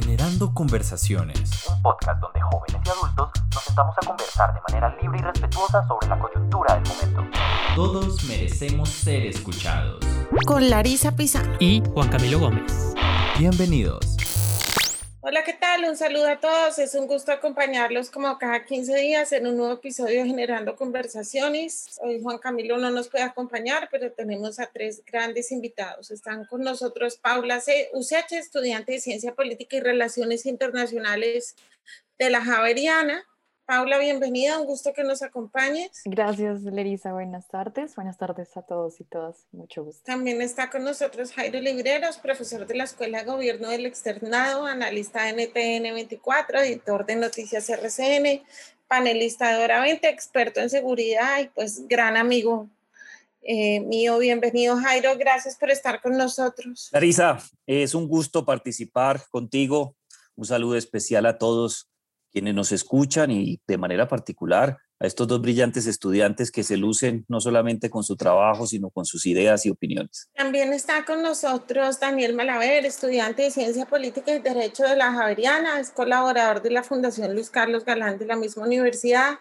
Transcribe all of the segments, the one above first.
Generando Conversaciones. Un podcast donde jóvenes y adultos nos sentamos a conversar de manera libre y respetuosa sobre la coyuntura del momento. Todos merecemos ser escuchados. Con Larisa Pizano. Y Juan Camilo Gómez. Bienvenidos. Hola, ¿qué tal? Un saludo a todos. Es un gusto acompañarlos como cada 15 días en un nuevo episodio Generando Conversaciones. Hoy Juan Camilo no nos puede acompañar, pero tenemos a tres grandes invitados. Están con nosotros Paula C. Useche, estudiante de Ciencia Política y Relaciones Internacionales de la Javeriana. Paula, bienvenida, un gusto que nos acompañes. Gracias, Lerisa. Buenas tardes. Buenas tardes a todos y todas. Mucho gusto. También está con nosotros Jairo Libreros, profesor de la Escuela de Gobierno del Externado, analista de NTN 24, editor de Noticias RCN, panelista de Hora 20, experto en seguridad y pues gran amigo eh, mío. Bienvenido, Jairo. Gracias por estar con nosotros. Larisa, es un gusto participar contigo. Un saludo especial a todos quienes nos escuchan y de manera particular a estos dos brillantes estudiantes que se lucen no solamente con su trabajo, sino con sus ideas y opiniones. También está con nosotros Daniel Malaver, estudiante de Ciencia Política y Derecho de la Javeriana, es colaborador de la Fundación Luis Carlos Galán de la misma universidad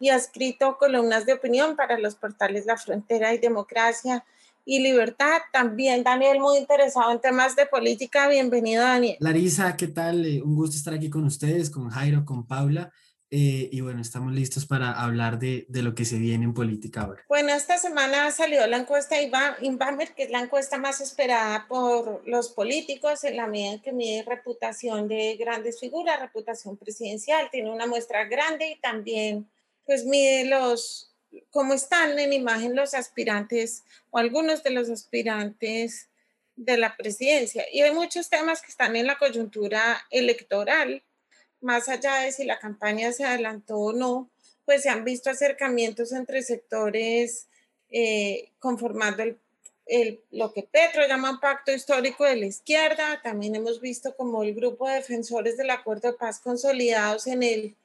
y ha escrito columnas de opinión para los portales La Frontera y Democracia y libertad. También Daniel, muy interesado en temas de política. Bienvenido, Daniel. Larisa, ¿qué tal? Eh, un gusto estar aquí con ustedes, con Jairo, con Paula. Eh, y bueno, estamos listos para hablar de, de, lo que se viene en política ahora. Bueno, esta semana salió la encuesta Inbamer, que es la encuesta más esperada por los políticos en la medida en que mide reputación de grandes figuras, reputación presidencial, tiene una muestra grande y también pues mide los, cómo están en imagen los aspirantes o algunos de los aspirantes de la presidencia. Y hay muchos temas que están en la coyuntura electoral, más allá de si la campaña se adelantó o no, pues se han visto acercamientos entre sectores eh, conformando el, el, lo que Petro llama un pacto histórico de la izquierda. También hemos visto como el grupo de defensores del acuerdo de paz consolidados en el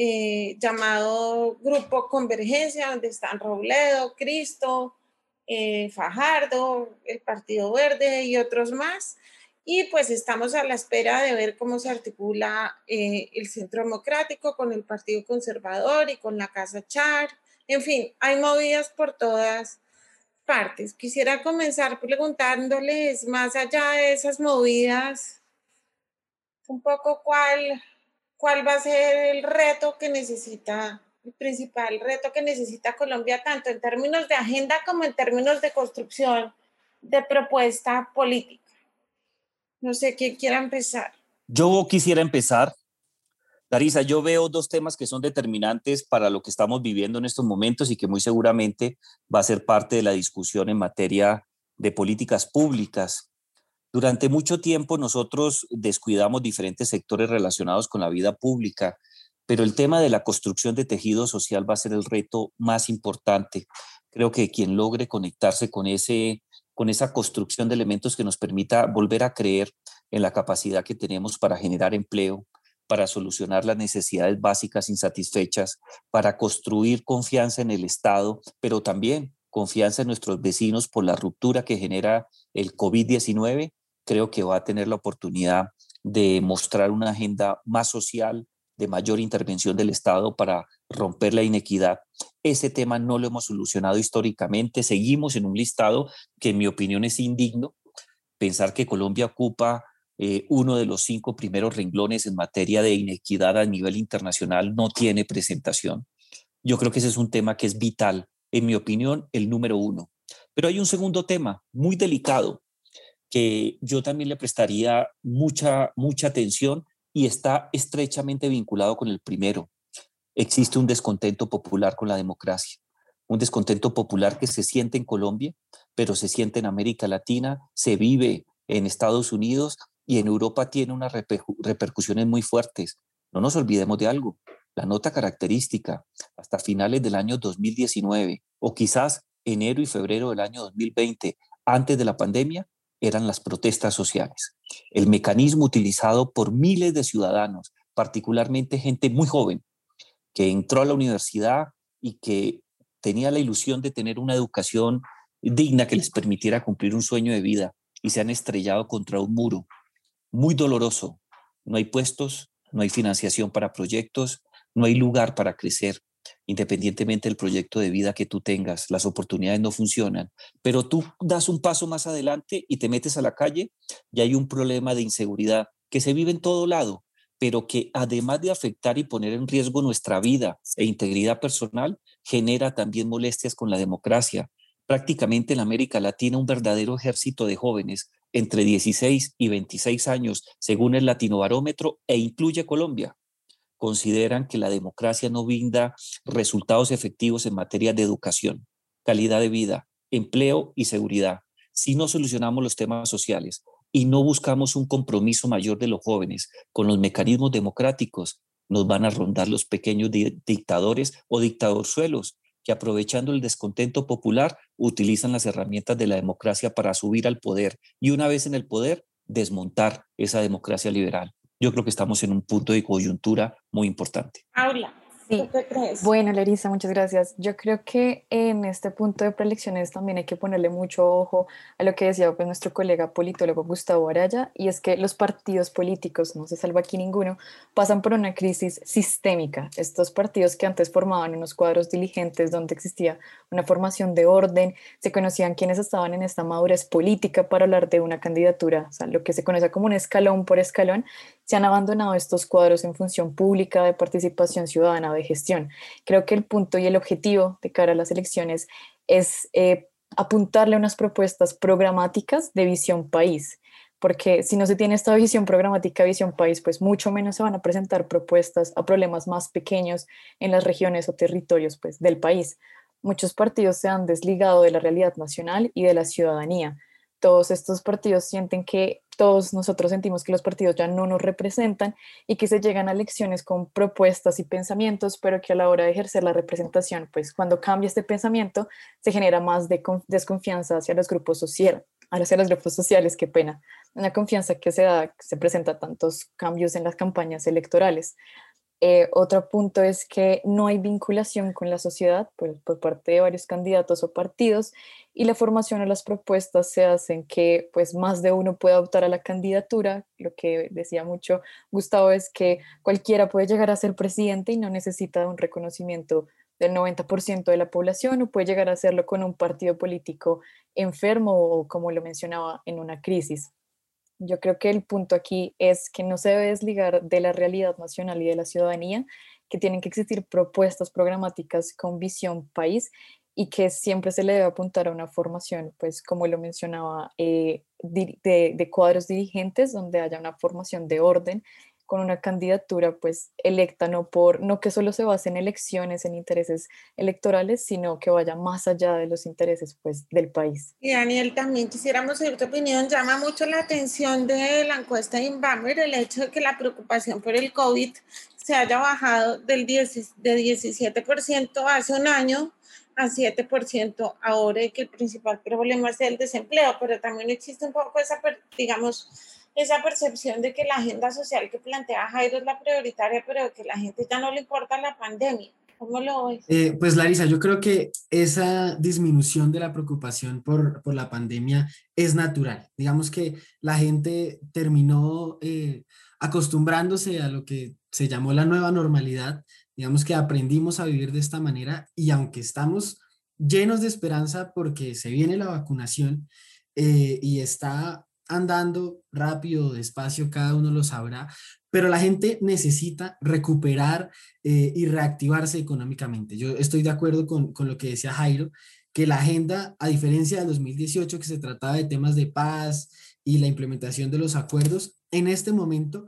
eh, llamado Grupo Convergencia, donde están Robledo, Cristo, eh, Fajardo, el Partido Verde y otros más. Y pues estamos a la espera de ver cómo se articula eh, el Centro Democrático con el Partido Conservador y con la Casa Char. En fin, hay movidas por todas partes. Quisiera comenzar preguntándoles, más allá de esas movidas, un poco cuál cuál va a ser el reto que necesita, el principal reto que necesita Colombia, tanto en términos de agenda como en términos de construcción de propuesta política. No sé quién quiera empezar. Yo quisiera empezar. Larisa, yo veo dos temas que son determinantes para lo que estamos viviendo en estos momentos y que muy seguramente va a ser parte de la discusión en materia de políticas públicas. Durante mucho tiempo nosotros descuidamos diferentes sectores relacionados con la vida pública, pero el tema de la construcción de tejido social va a ser el reto más importante. Creo que quien logre conectarse con, ese, con esa construcción de elementos que nos permita volver a creer en la capacidad que tenemos para generar empleo, para solucionar las necesidades básicas insatisfechas, para construir confianza en el Estado, pero también confianza en nuestros vecinos por la ruptura que genera el COVID-19, creo que va a tener la oportunidad de mostrar una agenda más social, de mayor intervención del Estado para romper la inequidad. Ese tema no lo hemos solucionado históricamente. Seguimos en un listado que en mi opinión es indigno. Pensar que Colombia ocupa eh, uno de los cinco primeros renglones en materia de inequidad a nivel internacional no tiene presentación. Yo creo que ese es un tema que es vital, en mi opinión, el número uno. Pero hay un segundo tema muy delicado que yo también le prestaría mucha, mucha atención y está estrechamente vinculado con el primero. Existe un descontento popular con la democracia, un descontento popular que se siente en Colombia, pero se siente en América Latina, se vive en Estados Unidos y en Europa tiene unas repercusiones muy fuertes. No nos olvidemos de algo, la nota característica hasta finales del año 2019 o quizás enero y febrero del año 2020, antes de la pandemia, eran las protestas sociales. El mecanismo utilizado por miles de ciudadanos, particularmente gente muy joven, que entró a la universidad y que tenía la ilusión de tener una educación digna que les permitiera cumplir un sueño de vida y se han estrellado contra un muro muy doloroso no hay puestos, no hay financiación para proyectos, no hay lugar para crecer, independientemente del proyecto de vida que tú tengas, las oportunidades no funcionan, pero tú das un paso más adelante y te metes a la calle y hay un problema de inseguridad que se vive en todo lado, pero que además de afectar y poner en riesgo nuestra vida e integridad personal, genera también molestias con la democracia. Prácticamente en América Latina un verdadero ejército de jóvenes entre 16 y 26 años, según el Latino Barómetro, e incluye Colombia, consideran que la democracia no brinda resultados efectivos en materia de educación, calidad de vida, empleo y seguridad. Si no solucionamos los temas sociales y no buscamos un compromiso mayor de los jóvenes con los mecanismos democráticos, nos van a rondar los pequeños dictadores o dictadorzuelos que aprovechando el descontento popular utilizan las herramientas de la democracia para subir al poder y una vez en el poder desmontar esa democracia liberal. Yo creo que estamos en un punto de coyuntura muy importante. Sí. ¿tú qué crees? Bueno, Larisa, muchas gracias. Yo creo que en este punto de preelecciones también hay que ponerle mucho ojo a lo que decía pues, nuestro colega politólogo Gustavo Araya, y es que los partidos políticos, no se salva aquí ninguno, pasan por una crisis sistémica. Estos partidos que antes formaban unos cuadros diligentes donde existía una formación de orden, se conocían quienes estaban en esta madurez política para hablar de una candidatura, o sea, lo que se conoce como un escalón por escalón, se han abandonado estos cuadros en función pública de participación ciudadana, gestión. Creo que el punto y el objetivo de cara a las elecciones es eh, apuntarle unas propuestas programáticas de visión país, porque si no se tiene esta visión programática, visión país, pues mucho menos se van a presentar propuestas a problemas más pequeños en las regiones o territorios pues, del país. Muchos partidos se han desligado de la realidad nacional y de la ciudadanía todos estos partidos sienten que todos nosotros sentimos que los partidos ya no nos representan y que se llegan a elecciones con propuestas y pensamientos, pero que a la hora de ejercer la representación, pues cuando cambia este pensamiento, se genera más de desconfianza hacia los grupos sociales, hacia los grupos sociales, qué pena, una confianza que se da, se presenta tantos cambios en las campañas electorales. Eh, otro punto es que no hay vinculación con la sociedad por, por, parte de varios candidatos o partidos y la formación o las propuestas se hacen que pues más de uno pueda optar a la candidatura. Lo que decía mucho Gustavo es que cualquiera puede llegar a ser presidente y no necesita un reconocimiento del 90% de la población o puede llegar a hacerlo con un partido político enfermo o como lo mencionaba en una crisis. Yo creo que el punto aquí es que no se debe desligar de la realidad nacional y de la ciudadanía, que tienen que existir propuestas programáticas con visión país y que siempre se le debe apuntar a una formación, pues como lo mencionaba, eh, de, de, cuadros dirigentes donde haya una formación de orden con una candidatura pues electa no por no que solo se base en elecciones en intereses electorales sino que vaya más allá de los intereses pues del país. Y Daniel también quisiéramos saber tu opinión. Llama mucho la atención de la encuesta de Inbamer el hecho de que la preocupación por el COVID se haya bajado del 10, de 17% hace un año a 7% ahora y que el principal problema es el desempleo, pero también existe un poco esa, digamos, esa percepción de que la agenda social que plantea Jairo es la prioritaria, pero que la gente ya no le importa la pandemia. ¿Cómo lo ves? Eh, pues Larisa, yo creo que esa disminución de la preocupación por, por la pandemia es natural. Digamos que la gente terminó eh, acostumbrándose a lo que se llamó la nueva normalidad. Digamos que aprendimos a vivir de esta manera y aunque estamos llenos de esperanza porque se viene la vacunación eh, y está andando rápido, despacio, cada uno lo sabrá, pero la gente necesita recuperar eh, y reactivarse económicamente. Yo estoy de acuerdo con, con, lo que decía Jairo, que la agenda, a diferencia del 2018, que se trataba de temas de paz y la implementación de los acuerdos, en este momento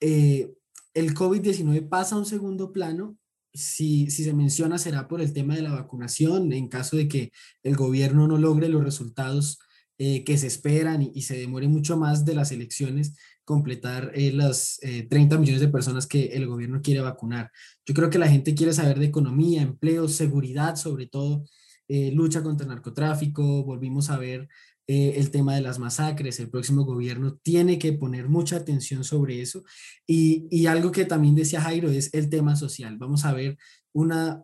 eh, el COVID-19 pasa a un segundo plano. Si, si se menciona será por el tema de la vacunación, en caso de que el gobierno no logre los resultados eh, que se esperan y, se demore mucho más de las elecciones completar eh, las eh, 30 millones de personas que el gobierno quiere vacunar. Yo creo que la gente quiere saber de economía, empleo, seguridad, sobre todo eh, lucha contra el narcotráfico. Volvimos a ver el tema de las masacres. El próximo gobierno tiene que poner mucha atención sobre eso. Y, y algo que también decía Jairo es el tema social. Vamos a ver una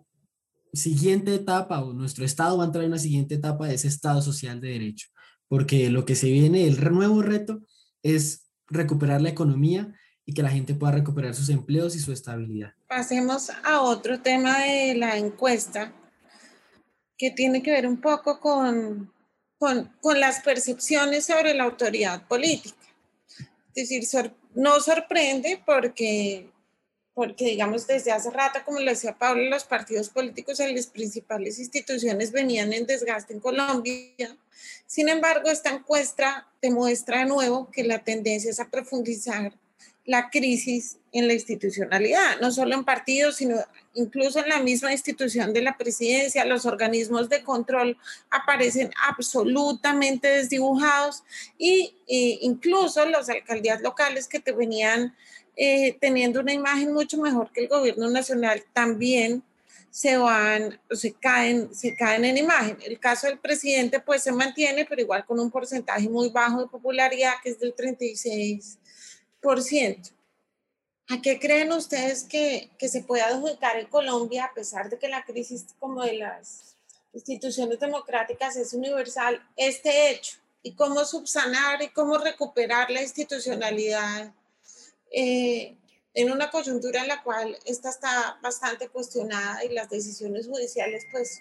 siguiente etapa o nuestro Estado va a entrar en una siguiente etapa de ese Estado social de derecho porque lo que se viene, el nuevo reto es recuperar la economía y que la gente pueda recuperar sus empleos y su estabilidad. Pasemos a otro tema de la encuesta que tiene que ver un poco con, con, con las percepciones sobre la autoridad política. Es decir, no sorprende porque porque digamos desde hace rato, como lo decía Pablo, los partidos políticos en las principales instituciones venían en desgaste en Colombia. Sin embargo, esta encuesta demuestra de nuevo que la tendencia es a profundizar la crisis en la institucionalidad, no solo en partidos, sino incluso en la misma institución de la presidencia, los organismos de control aparecen absolutamente desdibujados y, e incluso las alcaldías locales que te venían eh, teniendo una imagen mucho mejor que el gobierno nacional, también se van, se caen, se caen en imagen. El caso del presidente pues se mantiene, pero igual con un porcentaje muy bajo de popularidad, que es del 36%. ¿A qué creen ustedes que, que se puede adjudicar en Colombia, a pesar de que la crisis como de las instituciones democráticas es universal, este hecho? ¿Y cómo subsanar y cómo recuperar la institucionalidad eh, en una coyuntura en la cual esta está bastante cuestionada y las decisiones judiciales pues,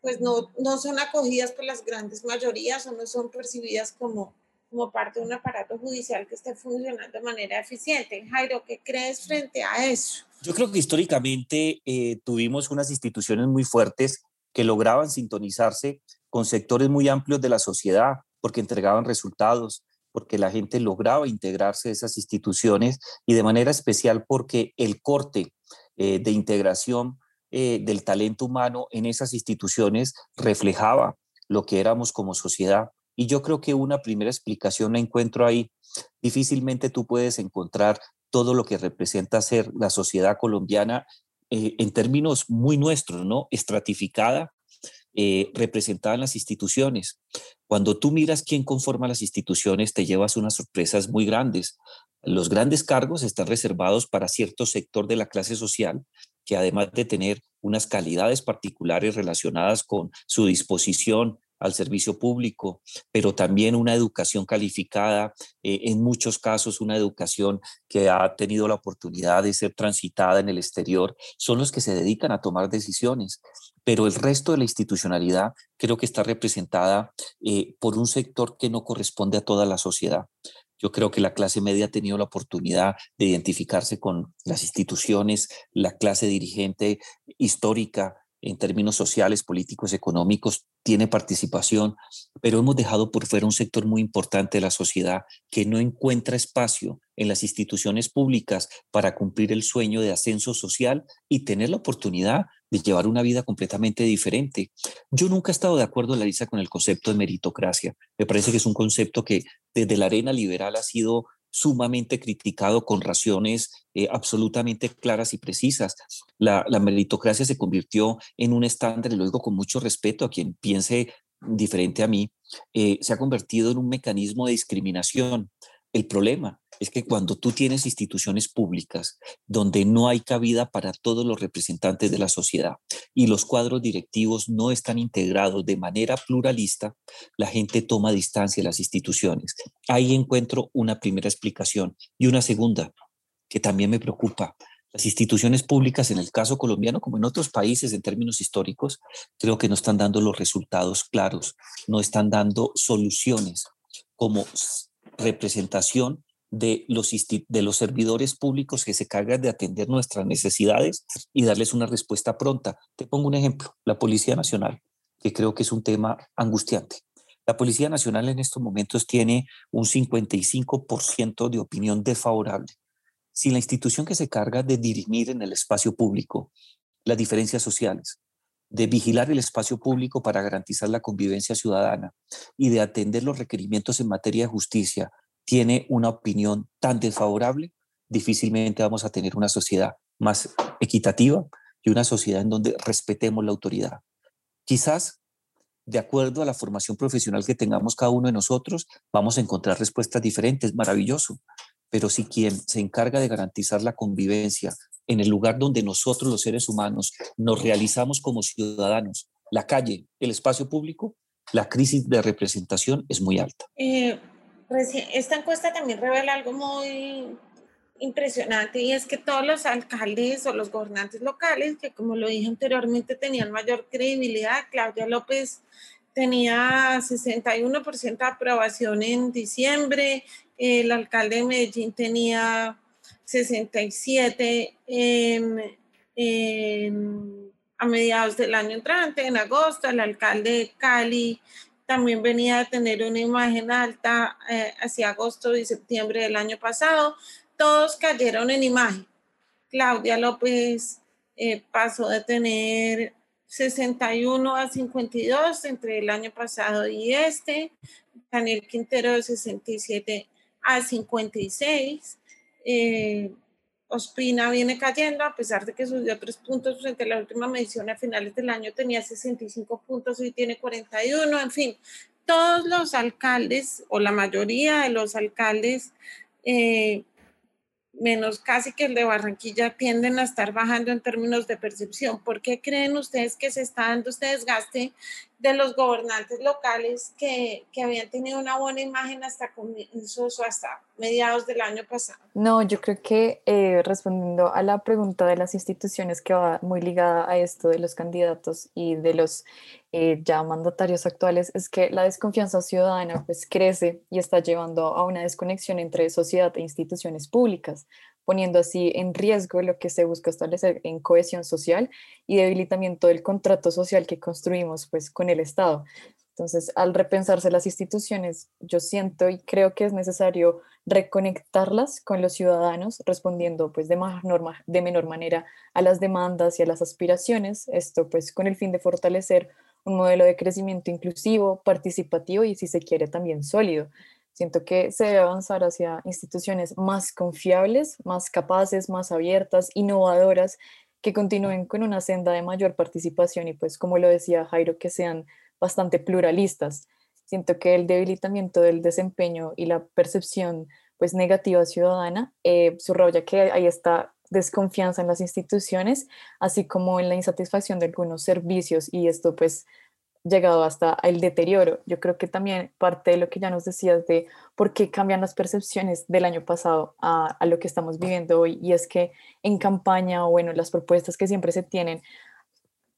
pues no, no son acogidas por las grandes mayorías o no son percibidas como, como parte de un aparato judicial que esté funcionando de manera eficiente. Jairo, ¿qué crees frente a eso? Yo creo que históricamente eh, tuvimos unas instituciones muy fuertes que lograban sintonizarse con sectores muy amplios de la sociedad porque entregaban resultados, porque la gente lograba integrarse a esas instituciones y de manera especial porque el corte eh, de integración eh, del talento humano en esas instituciones reflejaba lo que éramos como sociedad. Y yo creo que una primera explicación la encuentro ahí. Difícilmente tú puedes encontrar todo lo que representa ser la sociedad colombiana eh, en términos muy nuestros, ¿no? Estratificada, en las instituciones. Cuando tú miras quién conforma las instituciones, te llevas unas sorpresas muy grandes. Los grandes cargos están reservados para cierto sector de la clase social que además de tener unas calidades particulares relacionadas con su disposición al servicio público, pero también una educación calificada, eh, en muchos casos una educación que ha tenido la oportunidad de ser transitada en el exterior, son los que se dedican a tomar decisiones. Pero el resto de la institucionalidad creo que está representada eh, por un sector que no corresponde a toda la sociedad. Yo creo que la clase media ha tenido la oportunidad de identificarse con las instituciones, la clase dirigente histórica en términos sociales, políticos, económicos, tiene participación, pero hemos dejado por fuera un sector muy importante de la sociedad que no encuentra espacio en las instituciones públicas para cumplir el sueño de ascenso social y tener la oportunidad de llevar una vida completamente diferente. Yo nunca he estado de acuerdo, Larisa, con el concepto de meritocracia. Me parece que es un concepto que desde la arena liberal ha sido sumamente criticado con razones eh, absolutamente claras y precisas. La, meritocracia se convirtió en un estándar, y lo digo con mucho respeto a quien piense diferente a mí, eh, se ha convertido en un mecanismo de discriminación. El problema es que cuando tú tienes instituciones públicas donde no hay cabida para todos los representantes de la sociedad y los cuadros directivos no están integrados de manera pluralista, la gente toma distancia de las instituciones. Ahí encuentro una primera explicación y una segunda que también me preocupa. Las instituciones públicas, en el caso colombiano, como en otros países en términos históricos, creo que no están dando los resultados claros, no están dando soluciones como representación de los, de los servidores públicos que se cargan de atender nuestras necesidades y darles una respuesta pronta. Te pongo un ejemplo, la Policía Nacional, que creo que es un tema angustiante. La Policía Nacional en estos momentos tiene un 55% de opinión desfavorable. Si la institución que se carga de dirimir en el espacio público las diferencias sociales, de vigilar el espacio público para garantizar la convivencia ciudadana y de atender los requerimientos en materia de justicia tiene una opinión tan desfavorable, difícilmente vamos a tener una sociedad más equitativa y una sociedad en donde respetemos la autoridad. Quizás, de acuerdo a la formación profesional que tengamos cada uno de nosotros, vamos a encontrar respuestas diferentes, maravilloso. Pero si quien se encarga de garantizar la convivencia en el lugar donde nosotros los seres humanos nos realizamos como ciudadanos, la calle, el espacio público, la crisis de representación es muy alta. Eh, esta encuesta también revela algo muy, impresionante y es que todos los alcaldes o los gobernantes locales, que como lo dije anteriormente tenían mayor credibilidad, Claudia López tenía 61% de aprobación en diciembre, el alcalde de Medellín tenía 67 a mediados del año entrante, en agosto, el alcalde de Cali también venía a tener una imagen alta eh, hacia agosto y septiembre del año pasado. Todos cayeron en imagen. Claudia López eh, pasó de tener 61 a 52 entre el año pasado y este. Daniel Quintero de 67 a 56. Eh, Ospina viene cayendo a pesar de que subió tres puntos frente a la última medición a finales del año tenía 65 puntos y tiene 41, en fin, todos los alcaldes o la mayoría de los alcaldes eh, menos casi que el de Barranquilla, tienden a estar bajando en términos de percepción. ¿Por qué creen ustedes que se está dando este desgaste de los gobernantes locales que, que habían tenido una buena imagen hasta comienzos o hasta mediados del año pasado? No, yo creo que eh, respondiendo a la pregunta de las instituciones que va muy ligada a esto de los candidatos y de los eh, ya mandatarios actuales, es que la desconfianza ciudadana pues crece y está llevando a una desconexión entre sociedad e instituciones públicas poniendo así en riesgo lo que se busca establecer en cohesión social y debilitamiento del contrato social que construimos pues con el Estado. Entonces, al repensarse las instituciones, yo siento y creo que es necesario reconectarlas con los ciudadanos, respondiendo pues de, norma, de menor manera a las demandas y a las aspiraciones, esto pues con el fin de fortalecer un modelo de crecimiento inclusivo, participativo y si se quiere también sólido, Siento que se debe avanzar hacia instituciones más confiables, más capaces, más abiertas, innovadoras, que continúen con una senda de mayor participación y pues como lo decía Jairo, que sean bastante pluralistas. Siento que el debilitamiento del desempeño y la percepción pues negativa ciudadana eh, subraya que hay esta desconfianza en las instituciones, así como en la insatisfacción de algunos servicios y esto pues llegado hasta el deterioro. Yo creo que también parte de lo que ya nos decías de por qué cambian las percepciones del año pasado a, lo que estamos viviendo hoy, y es que en campaña o bueno, las propuestas que siempre se tienen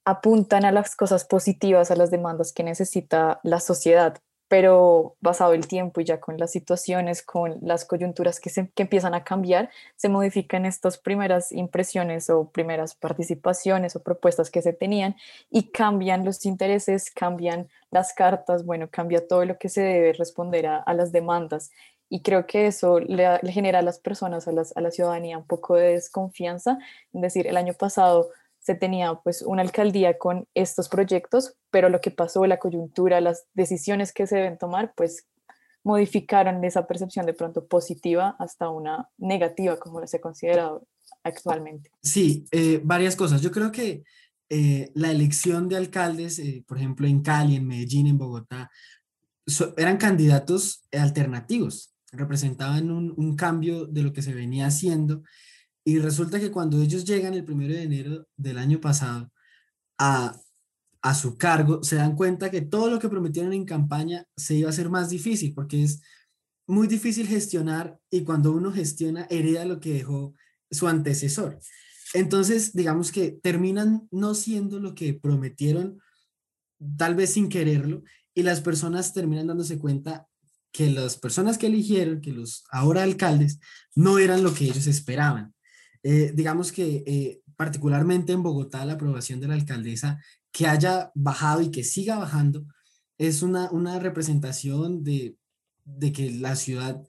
apuntan a las cosas positivas, a las demandas que necesita la sociedad, pero basado el tiempo y ya con las situaciones, con las coyunturas que, se, que empiezan a cambiar, se modifican estas primeras impresiones o primeras participaciones o propuestas que se tenían y cambian los intereses, cambian las cartas, bueno, cambia todo lo que se debe responder a, a las demandas. Y creo que eso le, le genera a las personas, a, las, a la ciudadanía un poco de desconfianza. Es decir, el año pasado se tenía pues una alcaldía con estos proyectos, pero lo que pasó, la coyuntura, las decisiones que se deben tomar, pues modificaron esa percepción de pronto positiva hasta una negativa, como se ha considerado actualmente. Sí, eh, varias cosas. Yo creo que eh, la elección de alcaldes, eh, por ejemplo, en Cali, en Medellín, en Bogotá, eran candidatos alternativos, representaban un, un, cambio de lo que se venía haciendo y resulta que cuando ellos llegan el primero de enero del año pasado a, a su cargo, se dan cuenta que todo lo que prometieron en campaña se iba a hacer más difícil, porque es muy difícil gestionar y cuando uno gestiona hereda lo que dejó su antecesor. Entonces, digamos que terminan no siendo lo que prometieron, tal vez sin quererlo, y las personas terminan dándose cuenta que las personas que eligieron, que los ahora alcaldes, no eran lo que ellos esperaban. Eh, digamos que eh, particularmente en Bogotá la aprobación de la alcaldesa que haya bajado y que siga bajando es una, una representación de, de que la ciudad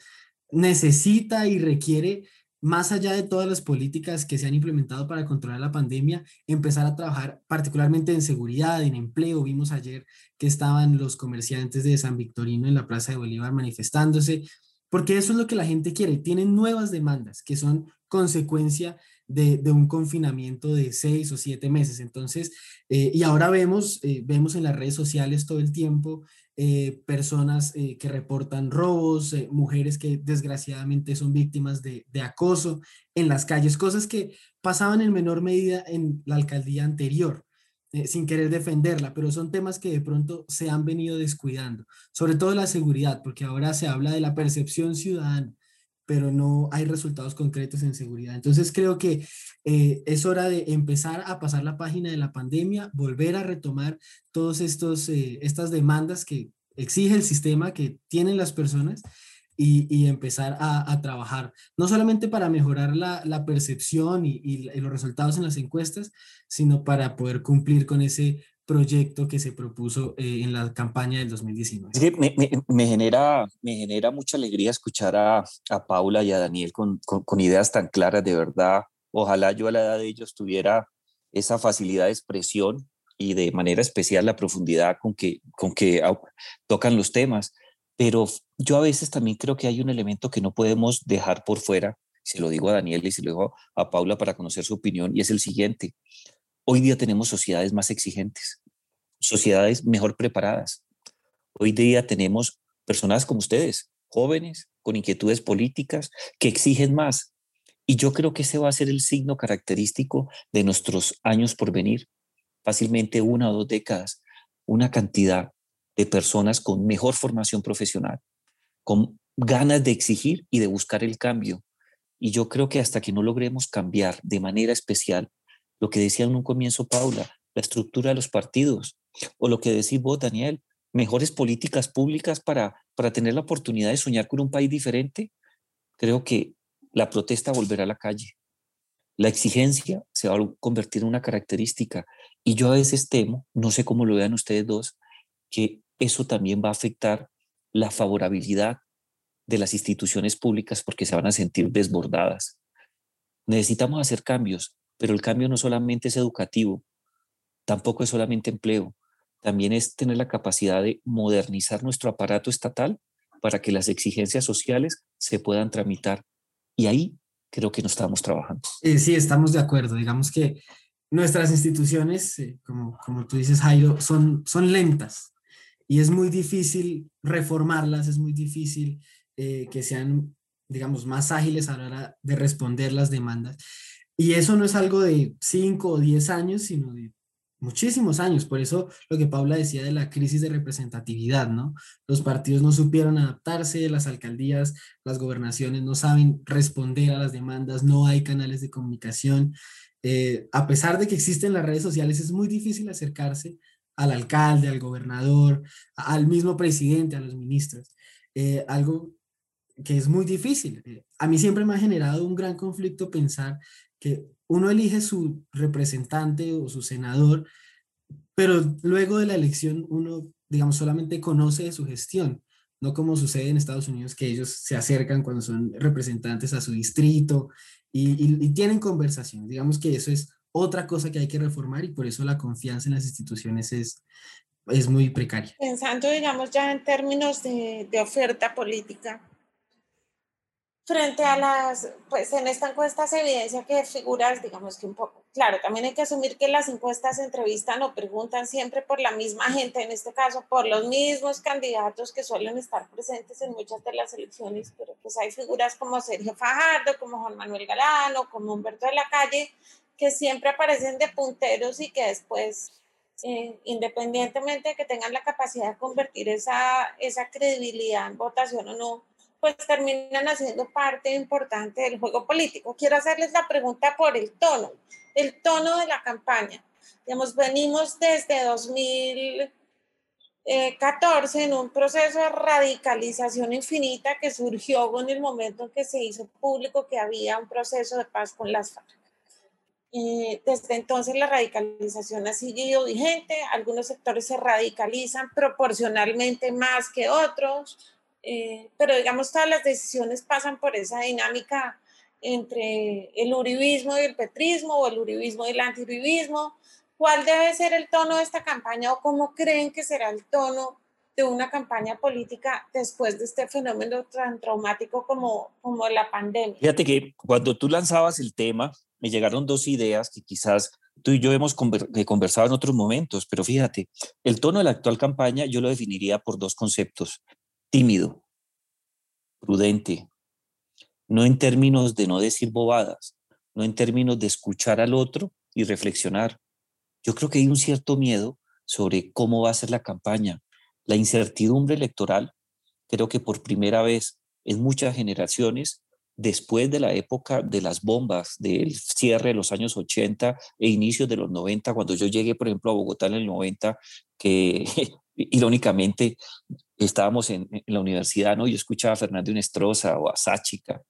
necesita y requiere, más allá de todas las políticas que se han implementado para controlar la pandemia, empezar a trabajar particularmente en seguridad, en empleo. Vimos ayer que estaban los comerciantes de San Victorino en la Plaza de Bolívar manifestándose, porque eso es lo que la gente quiere. Tienen nuevas demandas que son consecuencia de, un confinamiento de seis o siete meses. Entonces, eh, y ahora vemos, eh, vemos en las redes sociales todo el tiempo eh, personas que reportan robos, mujeres que desgraciadamente son víctimas de, de, acoso en las calles, cosas que pasaban en menor medida en la alcaldía anterior. sin querer defenderla, pero son temas que de pronto se han venido descuidando, sobre todo la seguridad, porque ahora se habla de la percepción ciudadana, pero no hay resultados concretos en seguridad. Entonces creo que eh, es hora de empezar a pasar la página de la pandemia, volver a retomar todas eh, estas demandas que exige el sistema, que tienen las personas y, empezar a, trabajar, no solamente para mejorar la, percepción y, los resultados en las encuestas, sino para poder cumplir con ese proyecto que se propuso eh, en la campaña del 2019. me, genera, me genera mucha alegría escuchar a, a Paula y a Daniel con, con, ideas tan claras, de verdad. Ojalá yo a la edad de ellos tuviera esa facilidad de expresión y de manera especial la profundidad con que, con que tocan los temas. Pero yo a veces también creo que hay un elemento que no podemos dejar por fuera, se lo digo a Daniel y se lo digo a Paula para conocer su opinión, y es el siguiente. Hoy día tenemos sociedades más exigentes, sociedades mejor preparadas. Hoy día tenemos personas como ustedes, jóvenes, con inquietudes políticas, que exigen más. Y yo creo que ese va a ser el signo característico de nuestros años por venir, fácilmente una o dos décadas, una cantidad de personas con mejor formación profesional, con ganas de exigir y de buscar el cambio. Y yo creo que hasta que no logremos cambiar de manera especial lo que decía en un comienzo Paula, la estructura de los partidos, o lo que decís vos, Daniel, mejores políticas públicas para, para tener la oportunidad de soñar con un país diferente, creo que la protesta volverá a la calle. La exigencia se va a convertir en una característica. Y yo a veces temo, no sé cómo lo vean ustedes dos, que eso también va a afectar la favorabilidad de las instituciones públicas porque se van a sentir desbordadas. Necesitamos hacer cambios, pero el cambio no solamente es educativo, tampoco es solamente empleo, también es tener la capacidad de modernizar nuestro aparato estatal para que las exigencias sociales se puedan tramitar. Y ahí creo que no estamos trabajando. Eh, sí, estamos de acuerdo. Digamos que nuestras instituciones, eh, como, como tú dices, Jairo, son, son lentas y es muy difícil reformarlas, es muy difícil eh, que sean, digamos, más ágiles a la hora de responder las demandas. Y eso no es algo de 5 o 10 años, sino de muchísimos años. Por eso lo que Paula decía de la crisis de representatividad, ¿no? Los partidos no supieron adaptarse, las alcaldías, las gobernaciones no saben responder a las demandas, no hay canales de comunicación. Eh, a pesar de que existen las redes sociales, es muy difícil acercarse al alcalde, al gobernador, al mismo presidente, a los ministros. Eh, algo que es muy difícil. Eh, a mí siempre me ha generado un gran conflicto pensar uno elige su representante o su senador, pero luego de la elección uno, digamos, solamente conoce su gestión, no como sucede en Estados Unidos, que ellos se acercan cuando son representantes a su distrito y, tienen conversación. Digamos que eso es otra cosa que hay que reformar y por eso la confianza en las instituciones es, es muy precaria. Pensando, digamos, ya en términos de, de oferta política, frente a las, pues en esta encuesta se evidencia que figuras, digamos que un poco, claro, también hay que asumir que las encuestas entrevistan o preguntan siempre por la misma gente, en este caso por los mismos candidatos que suelen estar presentes en muchas de las elecciones, pero pues hay figuras como Sergio Fajardo, como Juan Manuel Galano, como Humberto de la Calle, que siempre aparecen de punteros y que después eh, independientemente de que tengan la capacidad de convertir esa, esa credibilidad en votación o no, pues terminan haciendo parte importante del juego político. Quiero hacerles la pregunta por el tono, el tono de la campaña. Digamos, venimos desde 2014 en un proceso de radicalización infinita que surgió con el momento en que se hizo público que había un proceso de paz con las FARC. desde entonces la radicalización ha seguido vigente, algunos sectores se radicalizan proporcionalmente más que otros, eh, pero digamos todas las decisiones pasan por esa dinámica entre el uribismo y el petrismo o el uribismo y el antiuribismo. ¿Cuál debe ser el tono de esta campaña o cómo creen que será el tono de una campaña política después de este fenómeno tan traumático como, como la pandemia? Fíjate que cuando tú lanzabas el tema, me llegaron dos ideas que quizás tú y yo hemos conversado en otros momentos, pero fíjate, el tono de la actual campaña yo lo definiría por dos conceptos tímido, prudente, no en términos de no decir bobadas, no en términos de escuchar al otro y reflexionar. Yo creo que hay un cierto miedo sobre cómo va a ser la campaña. La incertidumbre electoral, creo que por primera vez en muchas generaciones después de la época de las bombas, del cierre de los años 80 e inicios de los 90, cuando yo llegué, por ejemplo, a Bogotá en el 90, que irónicamente estábamos en, la universidad, ¿no? Yo escuchaba a Fernando Inestrosa o a Sáchica,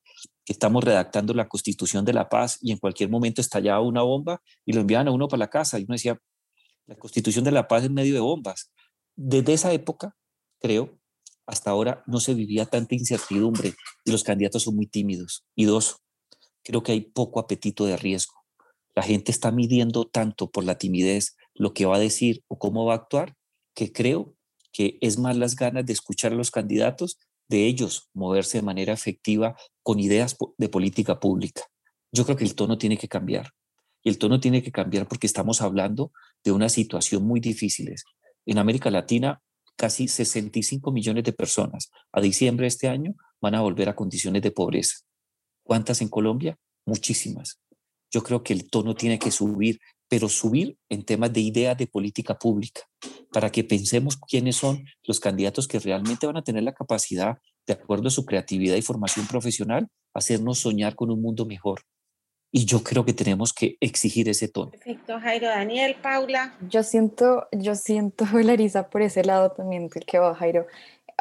que estamos redactando la Constitución de la Paz y en cualquier momento estallaba una bomba y lo enviaban a uno para la casa y uno decía, la Constitución de la Paz en medio de bombas. Desde esa época, creo, hasta ahora no se vivía tanta incertidumbre y los candidatos son muy tímidos. Y dos, creo que hay poco apetito de riesgo. La gente está midiendo tanto por la timidez lo que va a decir o cómo va a actuar, que creo que es más las ganas de escuchar a los candidatos, de ellos moverse de manera efectiva con ideas de política pública. Yo creo que el tono tiene que cambiar. Y el tono tiene que cambiar porque estamos hablando de una situación muy difícil. En América Latina casi 65 millones de personas a diciembre de este año van a volver a condiciones de pobreza. ¿Cuántas en Colombia? Muchísimas. Yo creo que el tono tiene que subir, pero subir en temas de ideas de política pública, para que pensemos quiénes son los candidatos que realmente van a tener la capacidad, de acuerdo a su creatividad y formación profesional, hacernos soñar con un mundo mejor. Y yo creo que tenemos que exigir ese tono. Perfecto, Jairo. Daniel, Paula. Yo siento, yo siento, Larisa, por ese lado también que va, Jairo,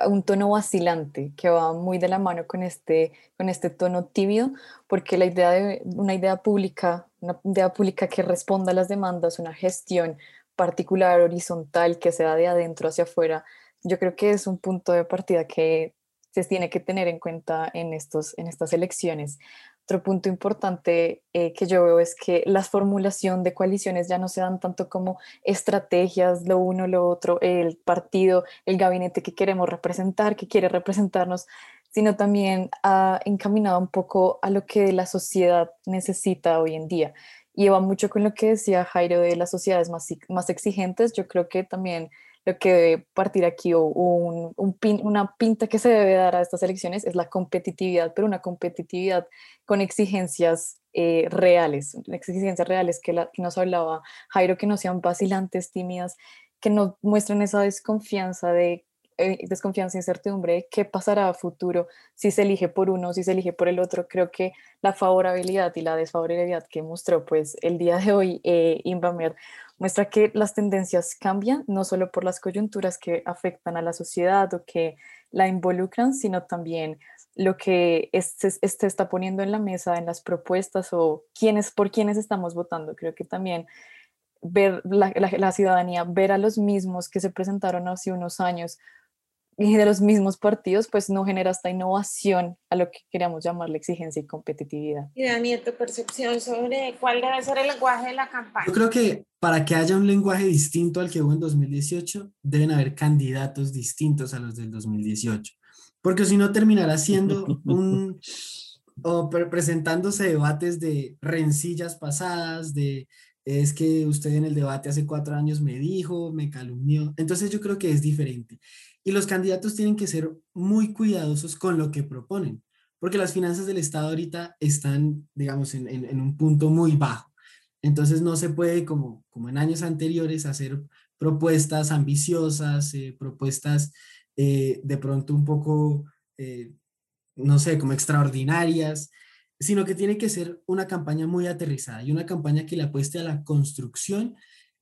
un tono vacilante que va muy de la mano con este, con este tono tibio, porque la idea de una idea pública, una idea pública que responda a las demandas, una gestión particular, horizontal, que sea de adentro hacia afuera, yo creo que es un punto de partida que se tiene que tener en cuenta en, estos, en estas elecciones. Otro punto importante eh, que yo veo es que la formulación de coaliciones ya no se dan tanto como estrategias, lo uno, lo otro, el partido, el gabinete que queremos representar, que quiere representarnos, sino también ha encaminado un poco a lo que la sociedad necesita hoy en día. Y va mucho con lo que decía Jairo de las sociedades más, más exigentes. Yo creo que también lo que debe partir aquí o, un, una pinta que se debe dar a estas elecciones es la competitividad, pero una competitividad con exigencias eh, reales, exigencias reales que, la, que nos hablaba Jairo, que no sean vacilantes, tímidas, que no muestren esa desconfianza de eh, desconfianza, incertidumbre qué pasará a futuro si se elige por uno, si se elige por el otro. Creo que la favorabilidad y la desfavorabilidad que mostró pues el día de hoy eh, Invamer muestra que las tendencias cambian no solo por las coyunturas que afectan a la sociedad o que la involucran, sino también lo que este, este está poniendo en la mesa en las propuestas o quiénes, por quiénes estamos votando. Creo que también ver la, la ciudadanía, ver a los mismos que se presentaron hace unos años de los mismos partidos, pues no genera esta innovación a lo que queríamos llamar la exigencia y competitividad. Y Daniel, tu percepción sobre cuál debe ser el lenguaje de la campaña. Yo creo que para que haya un lenguaje distinto al que hubo en 2018, deben haber candidatos distintos a los del 2018, porque si no terminará siendo un o presentándose debates de rencillas pasadas, de es que usted en el debate hace cuatro años me dijo, me calumnió. Entonces yo creo que es diferente. Y los candidatos tienen que ser muy cuidadosos con lo que proponen, porque las finanzas del Estado ahorita están, digamos, en, un punto muy bajo. Entonces no se puede, como, como en años anteriores, hacer propuestas ambiciosas, eh, propuestas eh, de pronto un poco, eh, no sé, como extraordinarias, sino que tiene que ser una campaña muy aterrizada y una campaña que le apueste a la construcción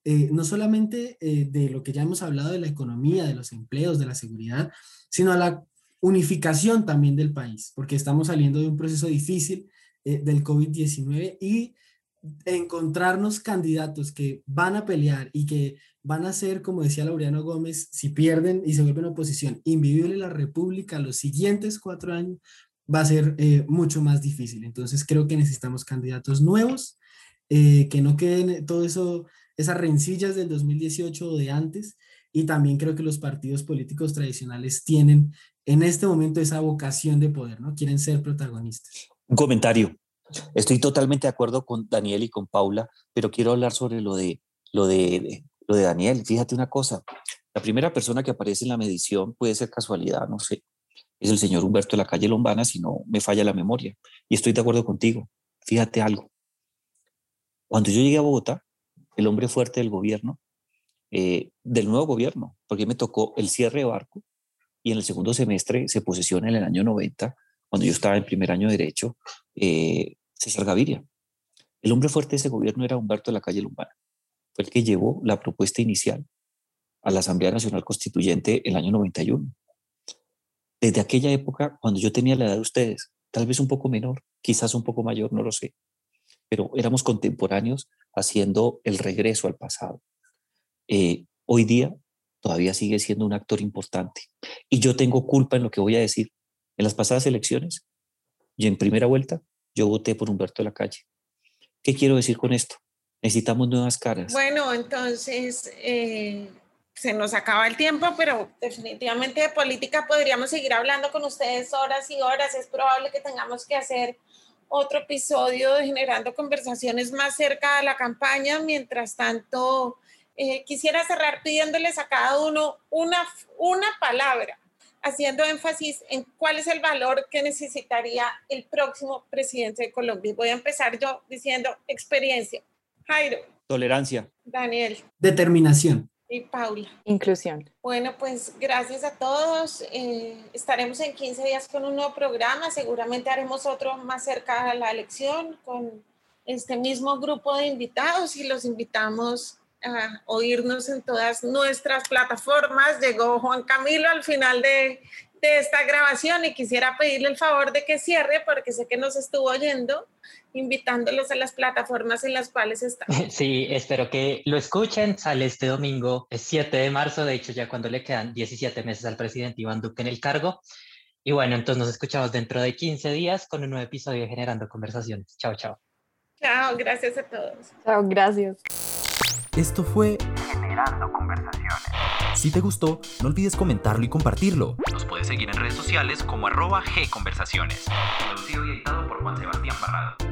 eh, no solamente eh, de lo que ya hemos hablado de la economía, de los empleos, de la seguridad, sino a la unificación también del país, porque estamos saliendo de un proceso difícil eh, del COVID-19 y encontrarnos candidatos que van a pelear y que van a ser, como decía Laureano Gómez, si pierden y se vuelven oposición invivible la República los siguientes cuatro años, va a ser mucho más difícil. Entonces creo que necesitamos candidatos nuevos, que no queden todo eso esas rencillas del 2018 o de antes, y también creo que los partidos políticos tradicionales tienen en este momento esa vocación de poder, ¿no? Quieren ser protagonistas. Un comentario. Estoy totalmente de acuerdo con Daniel y con Paula, pero quiero hablar sobre lo de, lo de, lo de Daniel. Fíjate una cosa, la primera persona que aparece en la medición puede ser casualidad, no sé, es el señor Humberto de la calle Lombana, si no me falla la memoria. Y estoy de acuerdo contigo. Fíjate algo. Cuando yo llegué a Bogotá, el hombre fuerte del gobierno, eh, del nuevo gobierno, porque me tocó el cierre de barco y en el segundo semestre se posesiona en el año 90 cuando yo estaba en primer año de Derecho, eh, César Gaviria. El hombre fuerte de ese gobierno era Humberto de la Calle Lumbana. Fue el que llevó la propuesta inicial a la Asamblea Nacional Constituyente el año 91. Desde aquella época, cuando yo tenía la edad de ustedes, tal vez un poco menor, quizás un poco mayor, no lo sé, pero éramos contemporáneos haciendo el regreso al pasado. Eh, hoy día todavía sigue siendo un actor importante. Y yo tengo culpa en lo que voy a decir. En las pasadas elecciones y en primera vuelta, yo voté por Humberto de la Calle. ¿Qué quiero decir con esto? Necesitamos nuevas caras. Bueno, entonces eh, se nos acaba el tiempo, pero definitivamente de política podríamos seguir hablando con ustedes horas y horas. Es probable que tengamos que hacer otro episodio de generando conversaciones más cerca de la campaña. Mientras tanto, eh, quisiera cerrar pidiéndoles a cada uno una, una palabra, haciendo énfasis en cuál es el valor que necesitaría el próximo presidente de Colombia. Voy a empezar yo diciendo experiencia. Jairo. Tolerancia. Daniel. Determinación. Y Paula. Inclusión. Bueno, pues gracias a todos. Eh, estaremos en 15 días con un nuevo programa. Seguramente haremos otro más cerca a la elección con este mismo grupo de invitados y los invitamos a oírnos en todas nuestras plataformas. Llegó Juan Camilo al final de, de esta grabación y quisiera pedirle el favor de que cierre porque sé que nos estuvo oyendo, invitándolos a las plataformas en las cuales está. Sí, espero que lo escuchen. Sale este domingo, es 7 de marzo, de hecho ya cuando le quedan 17 meses al presidente Iván Duque en el cargo. Y bueno, entonces nos escuchamos dentro de 15 días con un nuevo episodio de Generando Conversaciones. Chao, chao. Chao, gracias a todos. Chao, gracias. Esto fue Generando conversaciones. Si te gustó, no olvides comentarlo y compartirlo. Nos puedes seguir en redes sociales como arroba gconversaciones. Producido y editado por Juan Sebastián Barrado.